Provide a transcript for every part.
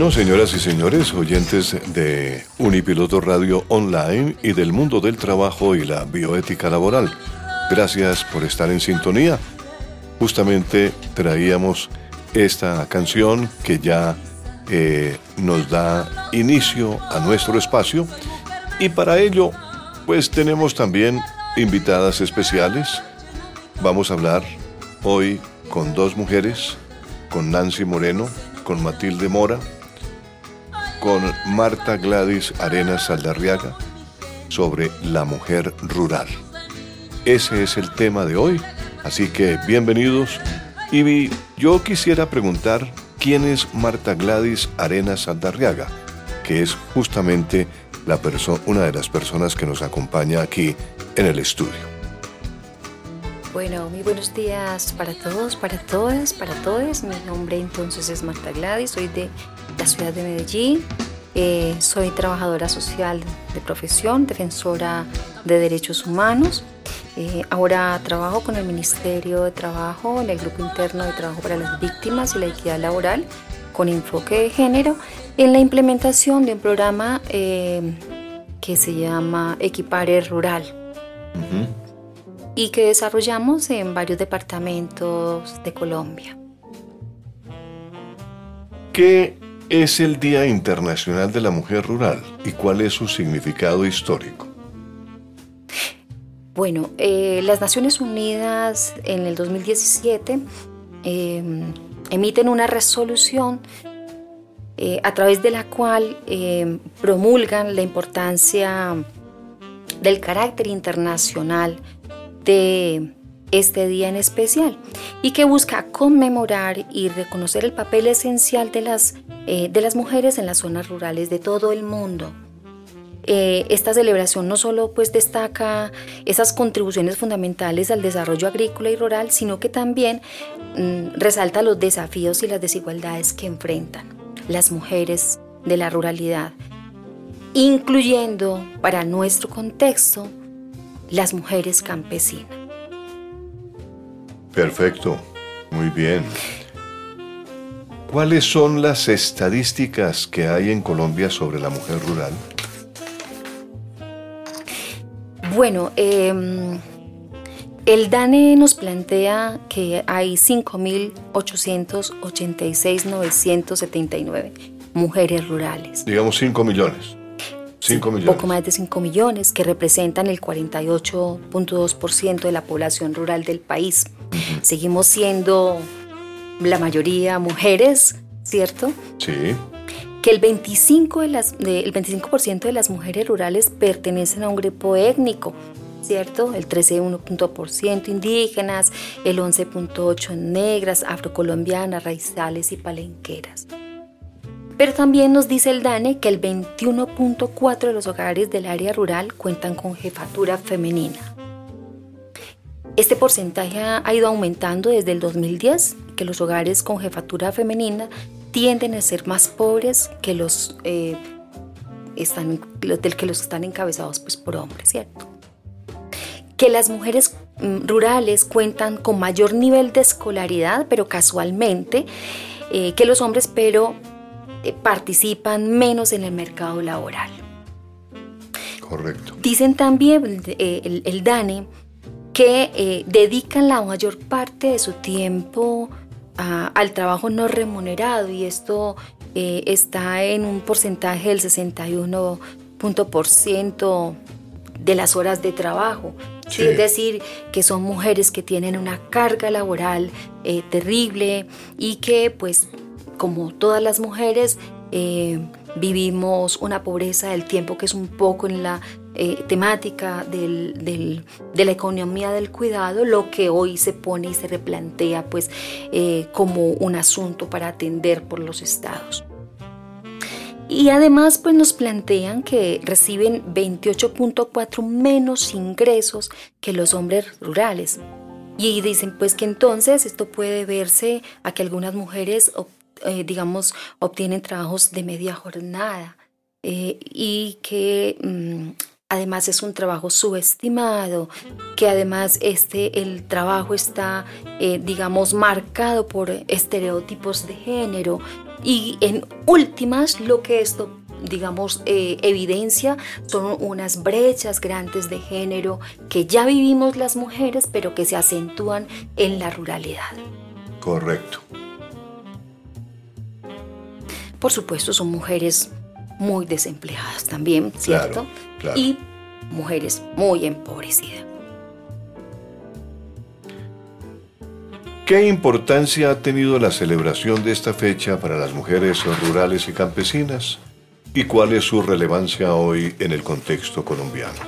Bueno, señoras y señores, oyentes de Unipiloto Radio Online y del mundo del trabajo y la bioética laboral, gracias por estar en sintonía. Justamente traíamos esta canción que ya eh, nos da inicio a nuestro espacio y para ello pues tenemos también invitadas especiales. Vamos a hablar hoy con dos mujeres, con Nancy Moreno, con Matilde Mora, con Marta Gladys Arenas Saldarriaga sobre la mujer rural. Ese es el tema de hoy, así que bienvenidos. Y yo quisiera preguntar quién es Marta Gladys Arenas Saldarriaga, que es justamente la una de las personas que nos acompaña aquí en el estudio. Bueno, muy buenos días para todos, para todas, para todos. Mi nombre entonces es Marta Gladys, soy de la ciudad de Medellín. Eh, soy trabajadora social de profesión, defensora de derechos humanos. Eh, ahora trabajo con el Ministerio de Trabajo en el Grupo Interno de Trabajo para las Víctimas y la Equidad Laboral con enfoque de género en la implementación de un programa eh, que se llama Equipare Rural y que desarrollamos en varios departamentos de Colombia. ¿Qué es el Día Internacional de la Mujer Rural y cuál es su significado histórico? Bueno, eh, las Naciones Unidas en el 2017 em, emiten una resolución eh, a través de la cual em, promulgan la importancia del carácter internacional de este día en especial y que busca conmemorar y reconocer el papel esencial de las, eh, de las mujeres en las zonas rurales de todo el mundo. Eh, esta celebración no solo pues destaca esas contribuciones fundamentales al desarrollo agrícola y rural, sino que también mm, resalta los desafíos y las desigualdades que enfrentan las mujeres de la ruralidad, incluyendo para nuestro contexto las mujeres campesinas. Perfecto, muy bien. ¿Cuáles son las estadísticas que hay en Colombia sobre la mujer rural? Bueno, em, el DANE nos plantea que hay 5.886.979 mujeres rurales. Digamos 5 millones. 5 millones. Poco más de 5 millones, que representan el 48.2% de la población rural del país. Seguimos siendo la mayoría mujeres, ¿cierto? Sí. Que el 25%, de las, el 25 de las mujeres rurales pertenecen a un grupo étnico, ¿cierto? El 13,1% indígenas, el 11,8% negras, afrocolombianas, raizales y palenqueras. Pero también nos dice el DANE que el 21.4% de los hogares del área rural cuentan con jefatura femenina. Este porcentaje ha ido aumentando desde el 2010, que los hogares con jefatura femenina tienden a ser más pobres que los, eh, están, que los están encabezados pues, por hombres, ¿cierto? Que las mujeres mm, rurales cuentan con mayor nivel de escolaridad, pero casualmente, eh, que los hombres, pero eh, participan menos en el mercado laboral. Correcto. Dicen también el, DANE que dedican la mayor parte de su tiempo al trabajo no remunerado y esto está en un porcentaje del 61 por ciento de las horas de trabajo. Es decir, que son mujeres que tienen una carga laboral eh, terrible y que pues como todas las mujeres eh, vivimos una pobreza del tiempo que es un poco en la eh, temática de la economía del cuidado, lo que hoy se pone y se replantea pues como un asunto para atender por los estados. Y además pues nos plantean que reciben 28.4 menos ingresos que los hombres rurales. Y dicen pues que entonces esto puede verse a que algunas mujeres, eh, digamos, obtienen trabajos de media jornada eh, y que mm, además es un trabajo subestimado, que además este, el trabajo está, eh, digamos, marcado por estereotipos de género y en últimas lo que esto digamos, eh, evidencia son unas brechas grandes de género que ya vivimos las mujeres, pero que se acentúan en la ruralidad. Correcto. Por supuesto, son mujeres muy desempleadas también, ¿cierto? Y mujeres muy empobrecidas. ¿Qué importancia ha tenido la celebración de esta fecha para las mujeres rurales y campesinas? ¿Y cuál es su relevancia hoy en el contexto colombiano?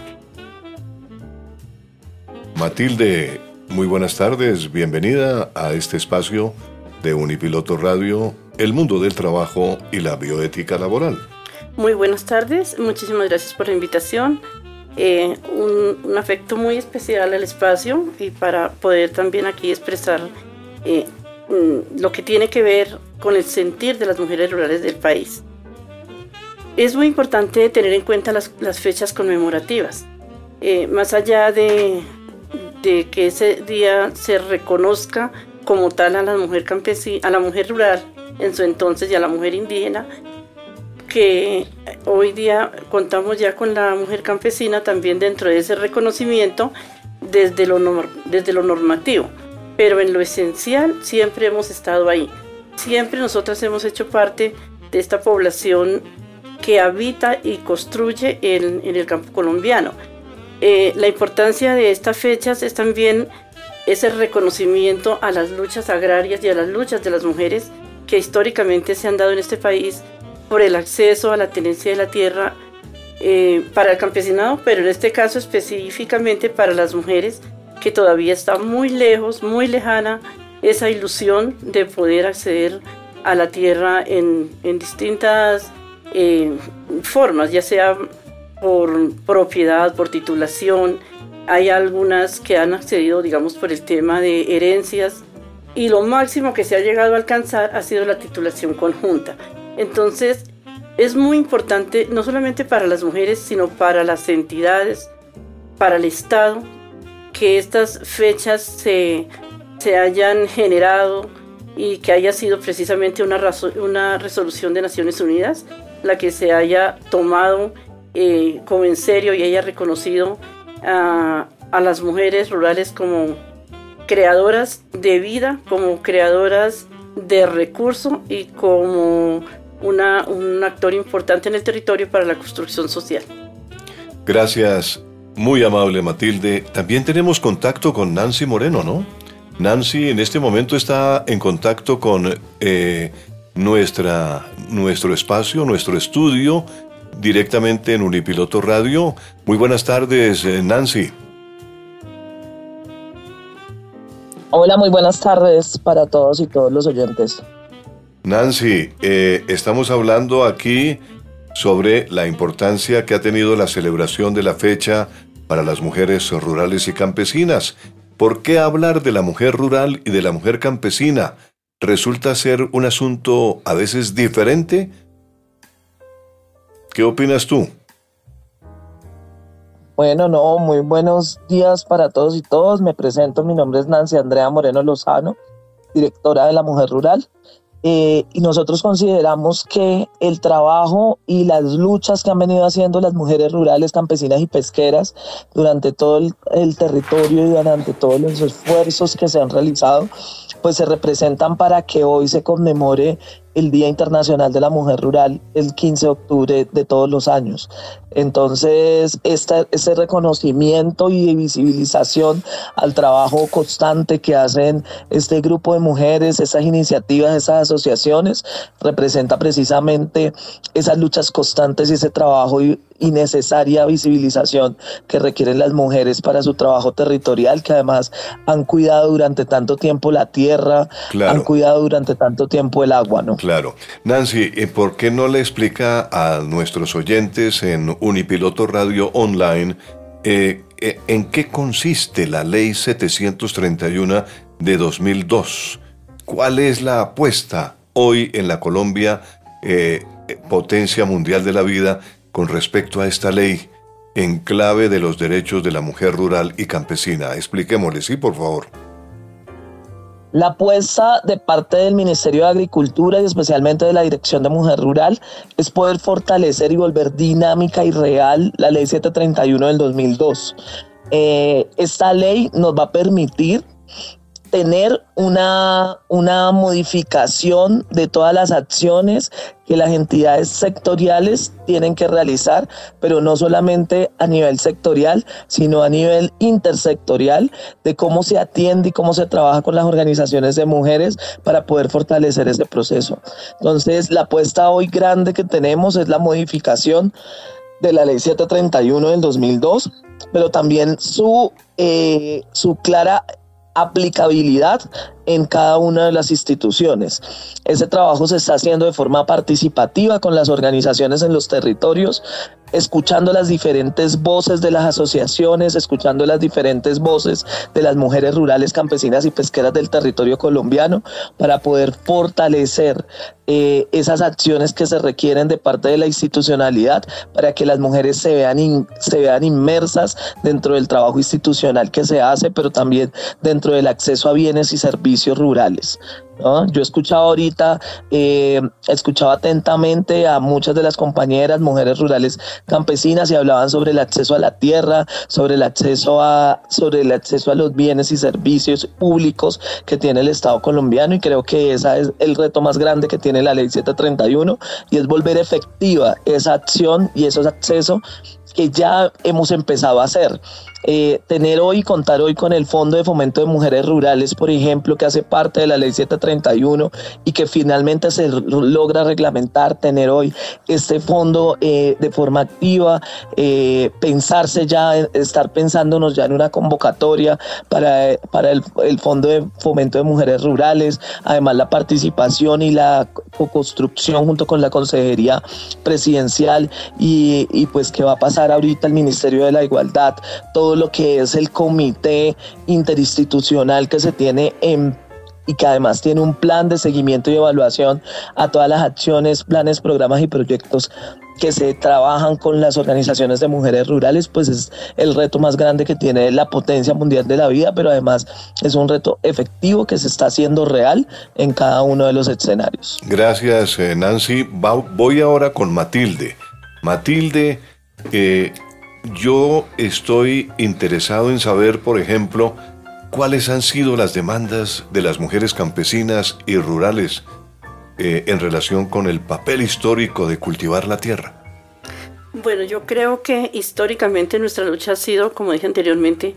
Matilde, muy buenas tardes, bienvenida a este espacio de Unipiloto Radio, el mundo del trabajo y la bioética laboral. Muy buenas tardes, muchísimas gracias por la invitación. Eh, un, afecto muy especial al espacio y para poder también aquí expresar eh, mm, lo que tiene que ver con el sentir de las mujeres rurales del país. Es muy importante tener en cuenta las, fechas conmemorativas. Eh, más allá de, de, que ese día se reconozca como tal a la mujer campesina, a la mujer rural en su entonces y a la mujer indígena, que hoy día contamos ya con la mujer campesina también dentro de ese reconocimiento desde lo, desde lo normativo, pero en lo esencial siempre hemos estado ahí. Siempre nosotras hemos hecho parte de esta población que habita y construye en, el campo colombiano. Eh, la importancia de estas fechas es también ese reconocimiento a las luchas agrarias y a las luchas de las mujeres que históricamente se han dado en este país por el acceso a la tenencia de la tierra eh, para el campesinado, pero en este caso específicamente para las mujeres, que todavía está muy lejos, muy lejana esa ilusión de poder acceder a la tierra en, distintas eh, formas, ya sea por propiedad, por titulación. Hay algunas que han accedido, digamos, por el tema de herencias y lo máximo que se ha llegado a alcanzar ha sido la titulación conjunta. Entonces, es muy importante, no solamente para las mujeres, sino para las entidades, para el Estado, que estas fechas se, hayan generado y que haya sido precisamente una, una resolución de Naciones Unidas la que se haya tomado eh, como en serio y haya reconocido a, a las mujeres rurales como creadoras de vida, como creadoras de recursos y como un actor importante en el territorio para la construcción social. Gracias, muy amable Matilde. También tenemos contacto con Nancy Moreno, ¿no? Nancy en este momento está en contacto con eh, nuestra, nuestro espacio, nuestro estudio, directamente en Unipiloto Radio. Muy buenas tardes, eh, Nancy. Hola, muy buenas tardes para todos y todos los oyentes. Nancy, eh, estamos hablando aquí sobre la importancia que ha tenido la celebración de la fecha para las mujeres rurales y campesinas. ¿Por qué hablar de la mujer rural y de la mujer campesina? ¿Resulta ser un asunto a veces diferente? ¿Qué opinas tú? Bueno, no, muy buenos días para todos y todos. Me presento, mi nombre es Nancy Andrea Moreno Lozano, directora de La Mujer Rural. Eh, y nosotros consideramos que el trabajo y las luchas que han venido haciendo las mujeres rurales, campesinas y pesqueras durante todo el, el territorio y durante todos los esfuerzos que se han realizado, pues se representan para que hoy se conmemore el Día Internacional de la Mujer Rural el 15 de octubre de todos los años. Entonces, este reconocimiento y visibilización al trabajo constante que hacen este grupo de mujeres, esas iniciativas, esas asociaciones, representa precisamente esas luchas constantes y ese trabajo necesaria visibilización que requieren las mujeres para su trabajo territorial, que además han cuidado durante tanto tiempo la tierra, han cuidado durante tanto tiempo el agua, ¿no? Claro. Nancy, ¿por qué no le explica a nuestros oyentes en Unipiloto Radio Online eh, eh, en qué consiste la Ley 731 de 2002? ¿Cuál es la apuesta hoy en la Colombia, eh, potencia mundial de la vida, con respecto a esta ley en clave de los derechos de la mujer rural y campesina? Expliquémosle, sí, por favor. La apuesta de parte del Ministerio de Agricultura y especialmente de la Dirección de Mujer Rural es poder fortalecer y volver dinámica y real la Ley 731 del 2002. Eh, esta ley nos va a permitir tener una, una modificación de todas las acciones que las entidades sectoriales tienen que realizar, pero no solamente a nivel sectorial, sino a nivel intersectorial, de cómo se atiende y cómo se trabaja con las organizaciones de mujeres para poder fortalecer ese proceso. Entonces, la apuesta hoy grande que tenemos es la modificación de la ley 731 del 2002, pero también su, eh, su clara aplicabilidad en cada una de las instituciones. Ese trabajo se está haciendo de forma participativa con las organizaciones en los territorios, escuchando las diferentes voces de las asociaciones, escuchando las diferentes voces de las mujeres rurales, campesinas y pesqueras del territorio colombiano para poder fortalecer eh, esas acciones que se requieren de parte de la institucionalidad para que las mujeres se vean, se vean inmersas dentro del trabajo institucional que se hace, pero también dentro del acceso a bienes y servicios rurales. Yo he escuchado ahorita, eh, he escuchado atentamente a muchas de las compañeras, mujeres rurales campesinas y hablaban sobre el acceso a la tierra, sobre el acceso a, sobre el acceso a los bienes y servicios públicos que tiene el Estado colombiano y creo que ese es el reto más grande que tiene la ley 731 y es volver efectiva esa acción y esos accesos que ya hemos empezado a hacer. Eh, tener hoy, contar hoy con el Fondo de Fomento de Mujeres Rurales, por ejemplo, que hace parte de la Ley 731 y que finalmente se logra reglamentar, tener hoy este fondo eh, de forma activa, eh, pensarse ya, estar pensándonos ya en una convocatoria para, para el, Fondo de Fomento de Mujeres Rurales, además la participación y la co-construcción junto con la Consejería Presidencial y, y pues qué va a pasar ahorita el Ministerio de la Igualdad, todo lo que es el comité interinstitucional que se tiene en y que además tiene un plan de seguimiento y evaluación a todas las acciones, planes, programas y proyectos que se trabajan con las organizaciones de mujeres rurales, pues es el reto más grande que tiene la potencia mundial de la vida, pero además es un reto efectivo que se está haciendo real en cada uno de los escenarios. Gracias, eh, Nancy. Voy ahora con Matilde. Matilde, eh, yo estoy interesado en saber, por ejemplo, cuáles han sido las demandas de las mujeres campesinas y rurales eh, en relación con el papel histórico de cultivar la tierra. Bueno, yo creo que históricamente nuestra lucha ha sido, como dije anteriormente,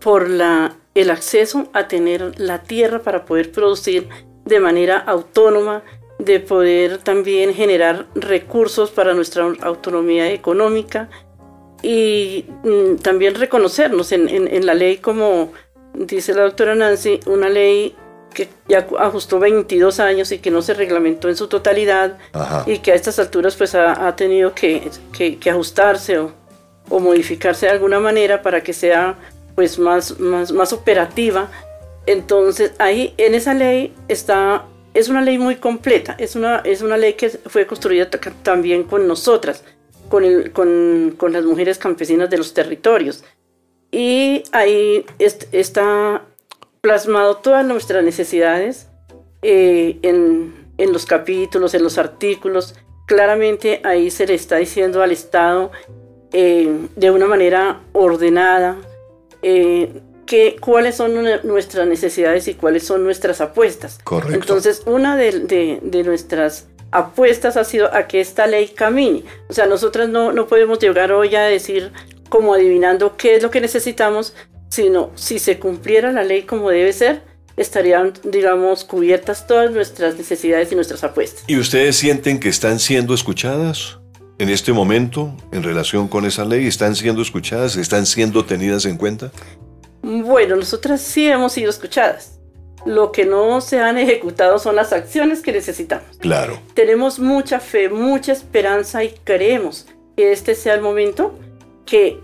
por la, el acceso a tener la tierra para poder producir de manera autónoma, de poder también generar recursos para nuestra autonomía económica, y mm, también reconocernos en, en, la ley, como dice la doctora Nancy, una ley que ya ajustó 22 años y que no se reglamentó en su totalidad y que a estas alturas pues ha, tenido que, que, ajustarse o, o, modificarse de alguna manera para que sea pues más, más, más operativa. Entonces ahí en esa ley está, es una ley muy completa, es una, es una ley que fue construida también con nosotras con, con, las mujeres campesinas de los territorios. Y ahí está plasmado todas nuestras necesidades eh, en, en, los capítulos, en los artículos. Claramente ahí se le está diciendo al Estado eh, de una manera ordenada eh, que, cuáles son nuestras necesidades y cuáles son nuestras apuestas. Correcto. Entonces, una de, de, de nuestras apuestas ha sido a que esta ley camine. O sea, nosotras no, no podemos llegar hoy a decir como adivinando qué es lo que necesitamos, sino si se cumpliera la ley como debe ser, estarían, digamos, cubiertas todas nuestras necesidades y nuestras apuestas. ¿Y ustedes sienten que están siendo escuchadas en este momento en relación con esa ley? ¿Están siendo escuchadas? ¿Están siendo tenidas en cuenta? Bueno, nosotras sí hemos sido escuchadas. Lo que no se han ejecutado son las acciones que necesitamos. Claro. Tenemos mucha fe, mucha esperanza y creemos que este sea el momento, que,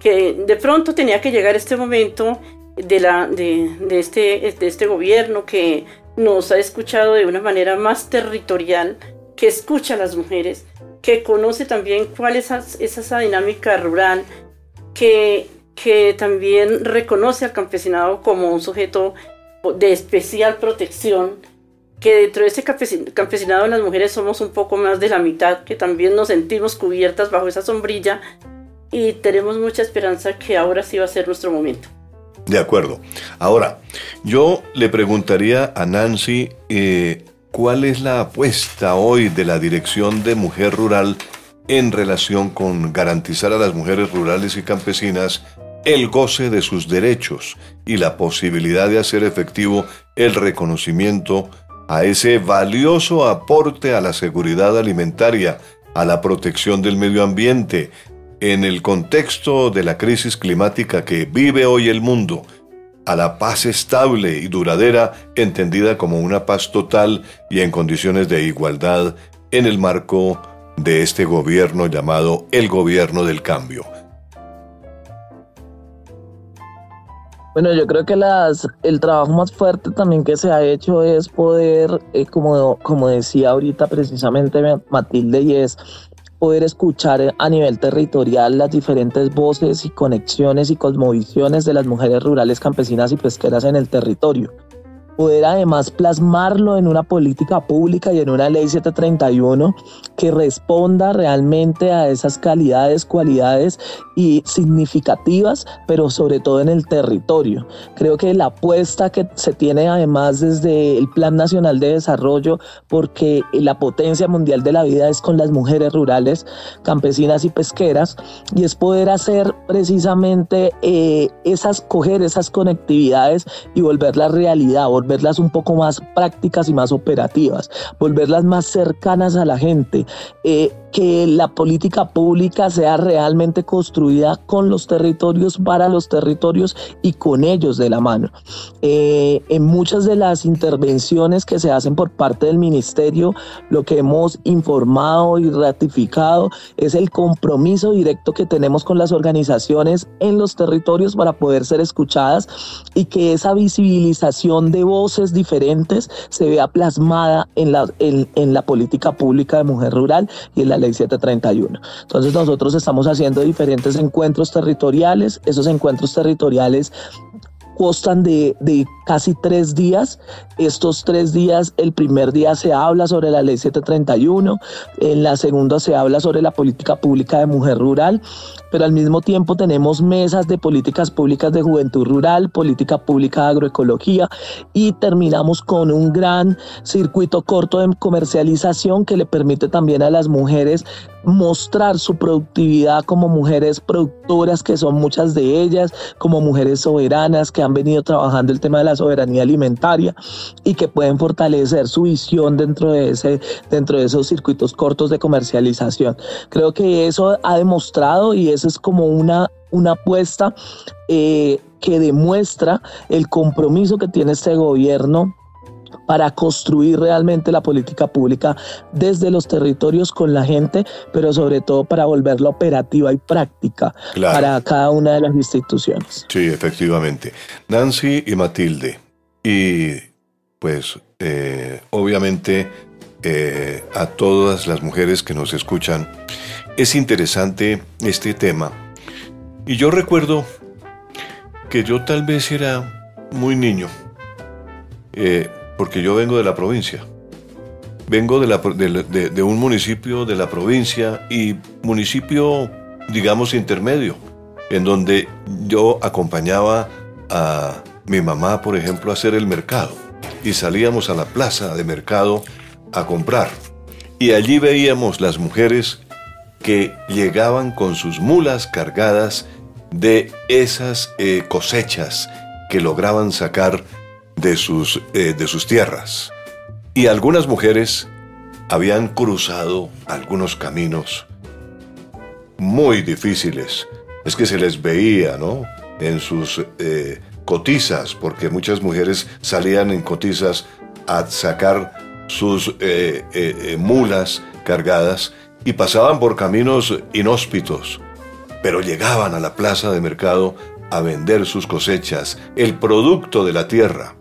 de pronto tenía que llegar este momento de, la, de, este, de este gobierno que nos ha escuchado de una manera más territorial, que escucha a las mujeres, que conoce también cuál es esa, dinámica rural, que, que también reconoce al campesinado como un sujeto de especial protección, que dentro de ese campesinado las mujeres somos un poco más de la mitad, que también nos sentimos cubiertas bajo esa sombrilla y tenemos mucha esperanza que ahora sí va a ser nuestro momento. De acuerdo. Ahora, yo le preguntaría a Nancy, eh, ¿cuál es la apuesta hoy de la Dirección de Mujer Rural en relación con garantizar a las mujeres rurales y campesinas el goce de sus derechos y la posibilidad de hacer efectivo el reconocimiento a ese valioso aporte a la seguridad alimentaria, a la protección del medio ambiente, en el contexto de la crisis climática que vive hoy el mundo, a la paz estable y duradera, entendida como una paz total y en condiciones de igualdad en el marco de este gobierno llamado el gobierno del cambio. Bueno, yo creo que las, el trabajo más fuerte también que se ha hecho es poder, eh, como, como decía ahorita precisamente Matilde, y es poder escuchar a nivel territorial las diferentes voces y conexiones y cosmovisiones de las mujeres rurales, campesinas y pesqueras en el territorio poder además plasmarlo en una política pública y en una ley 731 que responda realmente a esas calidades, cualidades y significativas, pero sobre todo en el territorio. Creo que la apuesta que se tiene además desde el Plan Nacional de Desarrollo, porque la potencia mundial de la vida es con las mujeres rurales, campesinas y pesqueras, y es poder hacer precisamente eh, esas, coger esas conectividades y volverlas realidad, volverlas un poco más prácticas y más operativas, volverlas más cercanas a la gente, eh, que la política pública sea realmente construida con los territorios, para los territorios y con ellos de la mano. Eh, en muchas de las intervenciones que se hacen por parte del ministerio, lo que hemos informado y ratificado es el compromiso directo que tenemos con las organizaciones en los territorios para poder ser escuchadas y que esa visibilización de voces diferentes se vea plasmada en la, en, en la política pública de mujer rural y en la 731. Entonces nosotros estamos haciendo diferentes encuentros territoriales, esos encuentros territoriales constan de, de, casi tres días. Estos tres días, el primer día se habla sobre la ley 731, en la segunda se habla sobre la política pública de mujer rural, pero al mismo tiempo tenemos mesas de políticas públicas de juventud rural, política pública de agroecología y terminamos con un gran circuito corto de comercialización que le permite también a las mujeres mostrar su productividad como mujeres productoras, que son muchas de ellas, como mujeres soberanas que han venido trabajando el tema de la soberanía alimentaria y que pueden fortalecer su visión dentro de, ese, dentro de esos circuitos cortos de comercialización. Creo que eso ha demostrado y eso es como una, una apuesta eh, que demuestra el compromiso que tiene este gobierno para construir realmente la política pública desde los territorios con la gente, pero sobre todo para volverla operativa y práctica para cada una de las instituciones. Sí, efectivamente. Nancy y Matilde, y pues eh, obviamente eh, a todas las mujeres que nos escuchan. Es interesante este tema. Y yo recuerdo que yo tal vez era muy niño, eh, porque yo vengo de la provincia. Vengo de, un municipio de la provincia y municipio, digamos, intermedio, en donde yo acompañaba a mi mamá, por ejemplo, a hacer el mercado. Y salíamos a la plaza de mercado a comprar. Y allí veíamos las mujeres que llegaban con sus mulas cargadas de esas eh, cosechas que lograban sacar de sus, eh, de sus tierras. Y algunas mujeres habían cruzado algunos caminos muy difíciles. Es que se les veía, ¿no? En sus eh, cotizas, porque muchas mujeres salían en cotizas a sacar sus eh, mulas cargadas y pasaban por caminos inhóspitos, pero llegaban a la plaza de mercado a vender sus cosechas, el producto de la tierra.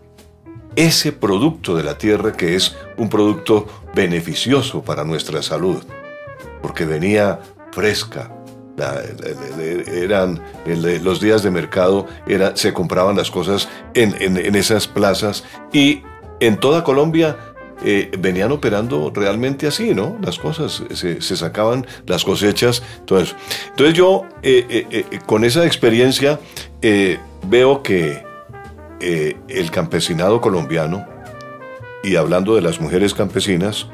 Ese producto de la tierra que es un producto beneficioso para nuestra salud, porque venía fresca, eran los días de mercado era, se compraban las cosas en, en, esas plazas y en toda Colombia eh, venían operando realmente así, ¿no? Las cosas, se, sacaban las cosechas, entonces, entonces yo eh, eh, con esa experiencia veo que el campesinado colombiano, y hablando de las mujeres campesinas,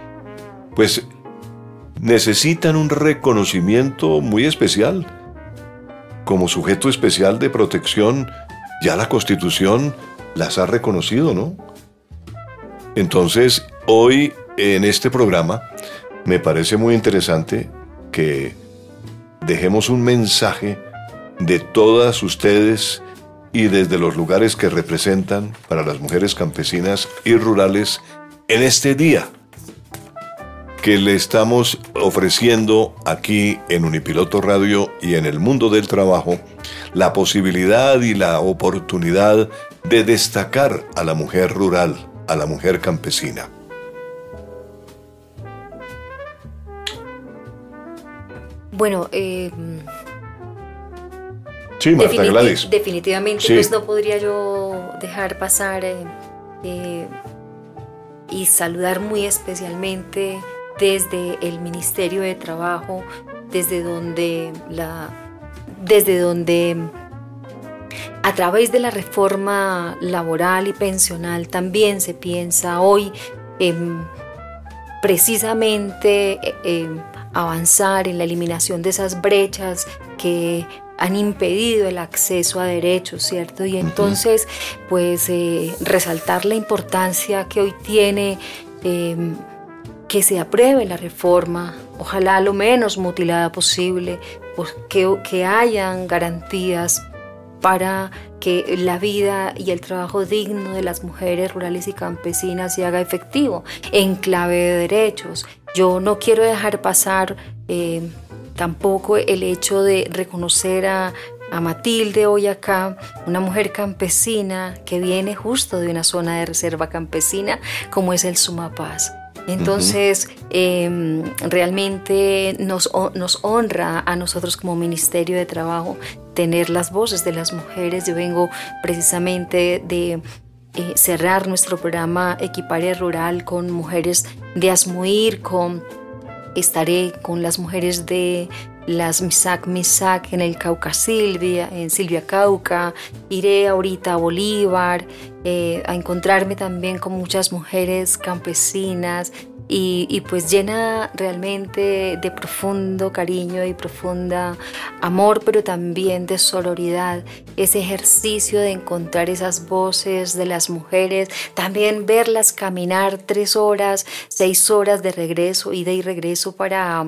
pues necesitan un reconocimiento muy especial. Como sujeto especial de protección, ya la Constitución las ha reconocido, ¿no? Entonces, hoy en este programa me parece muy interesante que dejemos un mensaje de todas ustedes y desde los lugares que representan para las mujeres campesinas y rurales en este día que le estamos ofreciendo aquí en Unipiloto Radio y en el mundo del trabajo la posibilidad y la oportunidad de destacar a la mujer rural a la mujer campesina. Bueno, eh, sí, Marta Gladys. definitivamente pues no podría yo dejar pasar eh, eh, y saludar muy especialmente desde el Ministerio de Trabajo, desde donde la desde donde a través de la reforma laboral y pensional también se piensa hoy en precisamente avanzar en la eliminación de esas brechas que han impedido el acceso a derechos, ¿cierto? Y entonces, pues, eh, resaltar la importancia que hoy tiene em, que se apruebe la reforma, ojalá lo menos mutilada posible, pues, que, que hayan garantías para que la vida y el trabajo digno de las mujeres rurales y campesinas se haga efectivo en clave de derechos. Yo no quiero dejar pasar eh, tampoco el hecho de reconocer a, Matilde hoy acá, una mujer campesina que viene justo de una zona de reserva campesina como es el Sumapaz. Entonces, em, realmente nos, nos, honra a nosotros como Ministerio de Trabajo tener las voces de las mujeres. Yo vengo precisamente de eh, cerrar nuestro programa Equiparia Rural con mujeres de Asmuir, con, estaré con las mujeres de las Misak Misak en el Cauca Silvia, en Silvia Cauca, iré ahorita a Bolívar, eh, a encontrarme también con muchas mujeres campesinas y, pues llena realmente de profundo cariño y profunda amor, pero también de sororidad, ese ejercicio de encontrar esas voces de las mujeres, también verlas caminar tres horas, seis horas de regreso, ida y regreso para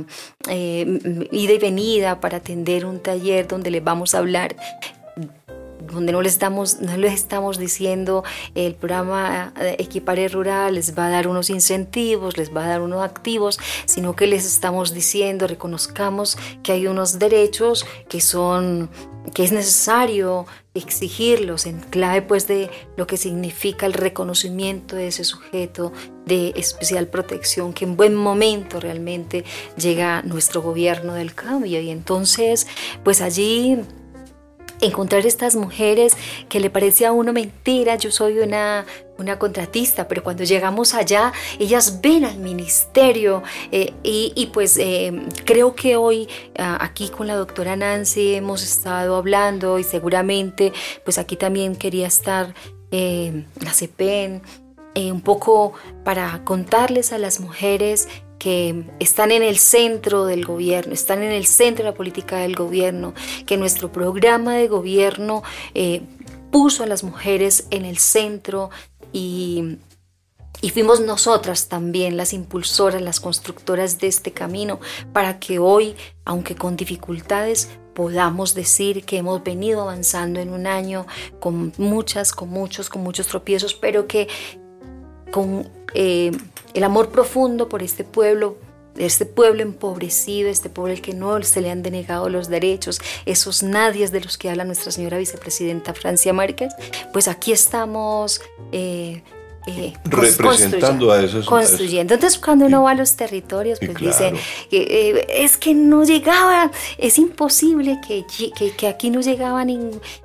eh, ida y venida para atender un taller donde les vamos a hablar donde no les estamos, no les estamos diciendo el programa Equipare Rural les va a dar unos incentivos, les va a dar unos activos, sino que les estamos diciendo, reconozcamos que hay unos derechos que son que es necesario exigirlos en clave pues de lo que significa el reconocimiento de ese sujeto de especial protección que en buen momento realmente llega nuestro gobierno del cambio. Y entonces pues allí encontrar estas mujeres que le parece a uno mentira, yo soy una, una contratista, pero cuando llegamos allá, ellas ven al ministerio eh, y, pues eh, creo que hoy ah, aquí con la doctora Nancy hemos estado hablando y seguramente pues aquí también quería estar eh, la CEPEN, un poco para contarles a las mujeres que están en el centro del gobierno, están en el centro de la política del gobierno, que nuestro programa de gobierno eh, puso a las mujeres en el centro y, y fuimos nosotras también las impulsoras, las constructoras de este camino, para que hoy, aunque con dificultades, podamos decir que hemos venido avanzando en un año con muchas, con muchos, con muchos tropiezos, pero que con eh, el amor profundo por este pueblo, este pueblo empobrecido, este pueblo al que no se le han denegado los derechos, esos nadies de los que habla nuestra señora vicepresidenta Francia Márquez, pues aquí estamos eh, eh, representando a esos construyendo. Entonces cuando uno va a los territorios pues dice eh, es que no llegaba es imposible que, que, aquí no llegaba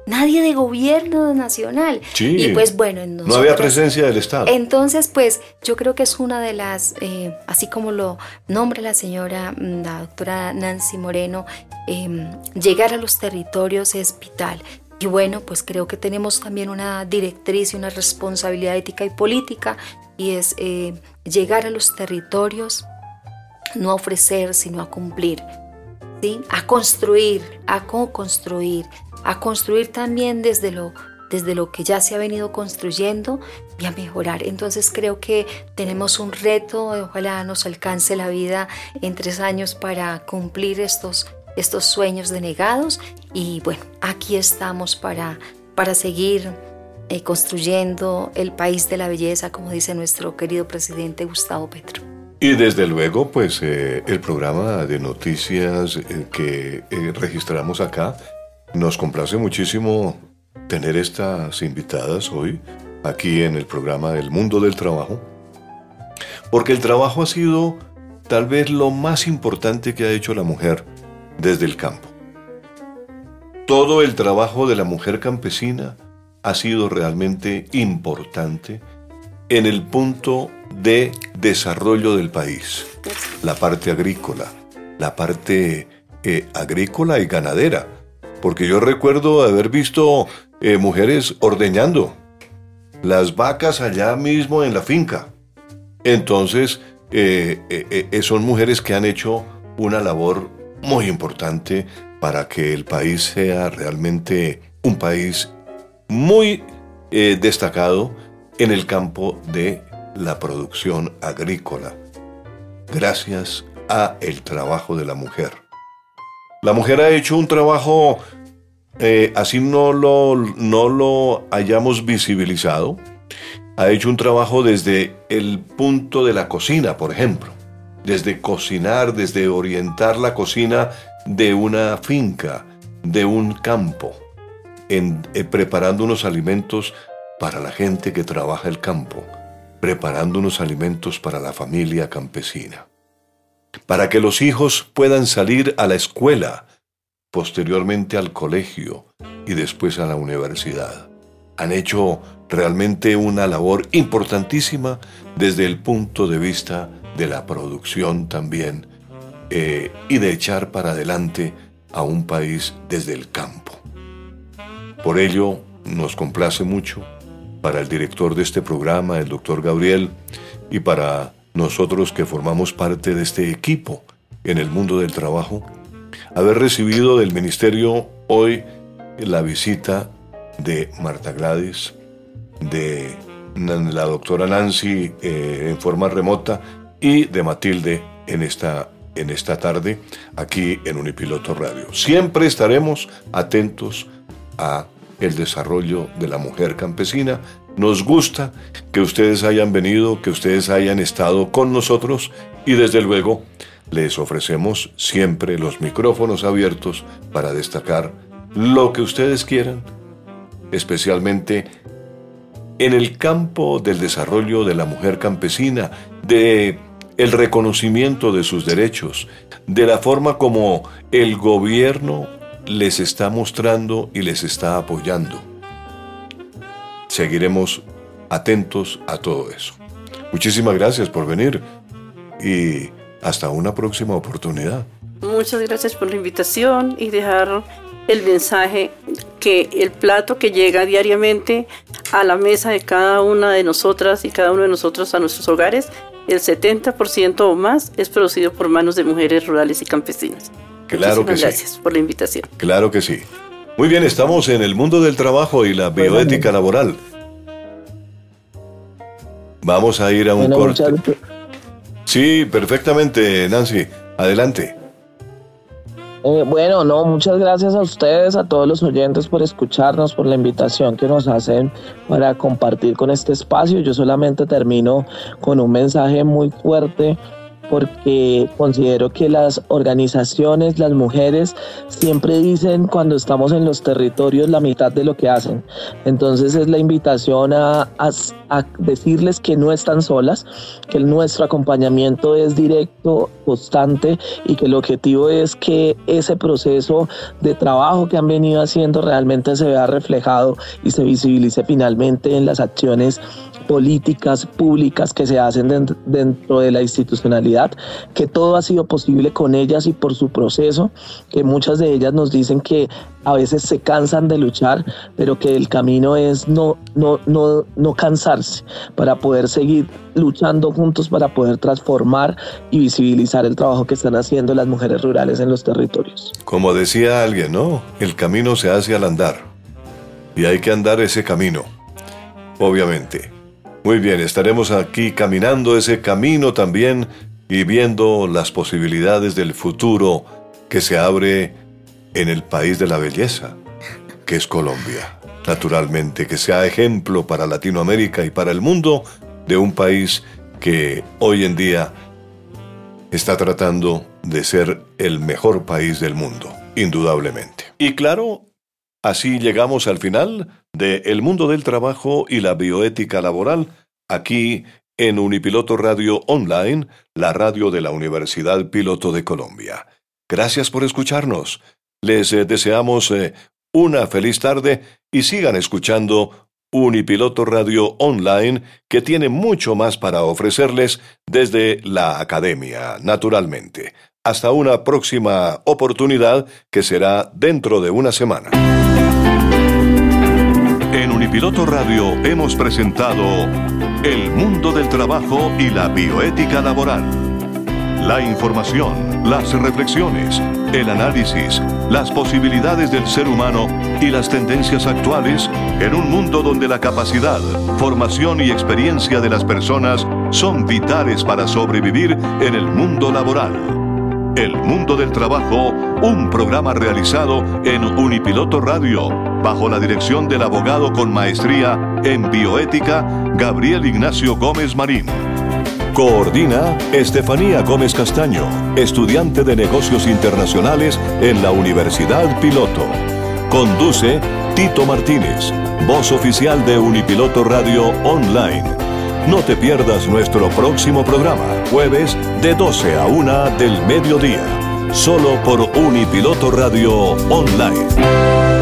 nadie de gobierno nacional. Y pues bueno no había presencia del estado. Entonces pues yo creo que es una de las eh, así como lo nombra la señora mm, la doctora Nancy Moreno em, llegar a los territorios es vital y bueno, pues creo que tenemos también una directriz y una responsabilidad ética y política y es eh, llegar a los territorios, no a ofrecer, sino a cumplir, ¿sí? a construir, a co-construir, a construir también desde lo, desde lo que ya se ha venido construyendo y a mejorar. Entonces creo que tenemos un reto, ojalá nos alcance la vida en tres años para cumplir estos estos sueños denegados y bueno, aquí estamos para, para seguir eh, construyendo el país de la belleza, como dice nuestro querido presidente Gustavo Petro. Y desde luego, pues eh, el programa de noticias eh, que registramos acá, nos complace muchísimo tener estas invitadas hoy aquí en el programa del mundo del trabajo, porque el trabajo ha sido tal vez lo más importante que ha hecho la mujer desde el campo. Todo el trabajo de la mujer campesina ha sido realmente importante en el punto de desarrollo del país. La parte agrícola, la parte eh, agrícola y ganadera. Porque yo recuerdo haber visto eh, mujeres ordeñando las vacas allá mismo en la finca. Entonces, eh, son mujeres que han hecho una labor muy importante para que el país sea realmente un país muy eh, destacado en el campo de la producción agrícola, gracias a el trabajo de la mujer. La mujer ha hecho un trabajo, eh, así no lo, no lo hayamos visibilizado, ha hecho un trabajo desde el punto de la cocina, por ejemplo desde cocinar, desde orientar la cocina de una finca, de un campo, eh, preparando unos alimentos para la gente que trabaja el campo, preparando unos alimentos para la familia campesina, para que los hijos puedan salir a la escuela, posteriormente al colegio y después a la universidad. Han hecho realmente una labor importantísima desde el punto de vista de la producción también eh, y de echar para adelante a un país desde el campo. Por ello, nos complace mucho para el director de este programa, el doctor Gabriel, y para nosotros que formamos parte de este equipo en el mundo del trabajo, haber recibido del ministerio hoy la visita de Marta Gladys, de la doctora Nancy eh, en forma remota y de Matilde en esta, en esta tarde aquí en Unipiloto Radio. Siempre estaremos atentos a el desarrollo de la mujer campesina. Nos gusta que ustedes hayan venido, que ustedes hayan estado con nosotros y desde luego les ofrecemos siempre los micrófonos abiertos para destacar lo que ustedes quieran, especialmente en el campo del desarrollo de la mujer campesina, de el reconocimiento de sus derechos, de la forma como el gobierno les está mostrando y les está apoyando. Seguiremos atentos a todo eso. Muchísimas gracias por venir y hasta una próxima oportunidad. Muchas gracias por la invitación y dejar el mensaje que el plato que llega diariamente a la mesa de cada una de nosotras y cada uno de nosotros a nuestros hogares, el 70% o más es producido por manos de mujeres rurales y campesinas. Claro que gracias por la invitación. Claro que sí. Muy bien, estamos en el mundo del trabajo y la bioética laboral. Vamos a ir a un corte. Sí, perfectamente, Nancy. Adelante. Eh, bueno, no, muchas gracias a ustedes, a todos los oyentes por escucharnos, por la invitación que nos hacen para compartir con este espacio. Yo solamente termino con un mensaje muy fuerte porque considero que las organizaciones, las mujeres, siempre dicen cuando estamos en los territorios la mitad de lo que hacen. Entonces es la invitación a, decirles que no están solas, que nuestro acompañamiento es directo, constante y que el objetivo es que ese proceso de trabajo que han venido haciendo realmente se vea reflejado y se visibilice finalmente en las acciones políticas públicas que se hacen dentro de la institucionalidad, que todo ha sido posible con ellas y por su proceso, que muchas de ellas nos dicen que a veces se cansan de luchar, pero que el camino es no, no, no, no cansarse para poder seguir luchando juntos para poder transformar y visibilizar el trabajo que están haciendo las mujeres rurales en los territorios. Como decía alguien, ¿no? El camino se hace al andar y hay que andar ese camino, obviamente. Muy bien, estaremos aquí caminando ese camino también y viendo las posibilidades del futuro que se abre en el país de la belleza, que es Colombia. Naturalmente, que sea ejemplo para Latinoamérica y para el mundo de un país que hoy en día está tratando de ser el mejor país del mundo, indudablemente. Y claro, Así llegamos al final de El mundo del trabajo y la bioética laboral, aquí en Unipiloto Radio Online, la radio de la Universidad Piloto de Colombia. Gracias por escucharnos. Les eh, deseamos eh, una feliz tarde y sigan escuchando Unipiloto Radio Online, que tiene mucho más para ofrecerles desde la academia, naturalmente. Hasta una próxima oportunidad que será dentro de una semana. En Unipiloto Radio hemos presentado El mundo del trabajo y la bioética laboral. La información, las reflexiones, el análisis, las posibilidades del ser humano y las tendencias actuales en un mundo donde la capacidad, formación y experiencia de las personas son vitales para sobrevivir en el mundo laboral. El Mundo del Trabajo, un programa realizado en Unipiloto Radio, bajo la dirección del abogado con maestría en bioética, Gabriel Ignacio Gómez Marín. Coordina Estefanía Gómez Castaño, estudiante de negocios internacionales en la Universidad Piloto. Conduce Tito Martínez, voz oficial de Unipiloto Radio Online. No te pierdas nuestro próximo programa, jueves de 12 a 1 del mediodía, solo por Unipiloto Radio Online.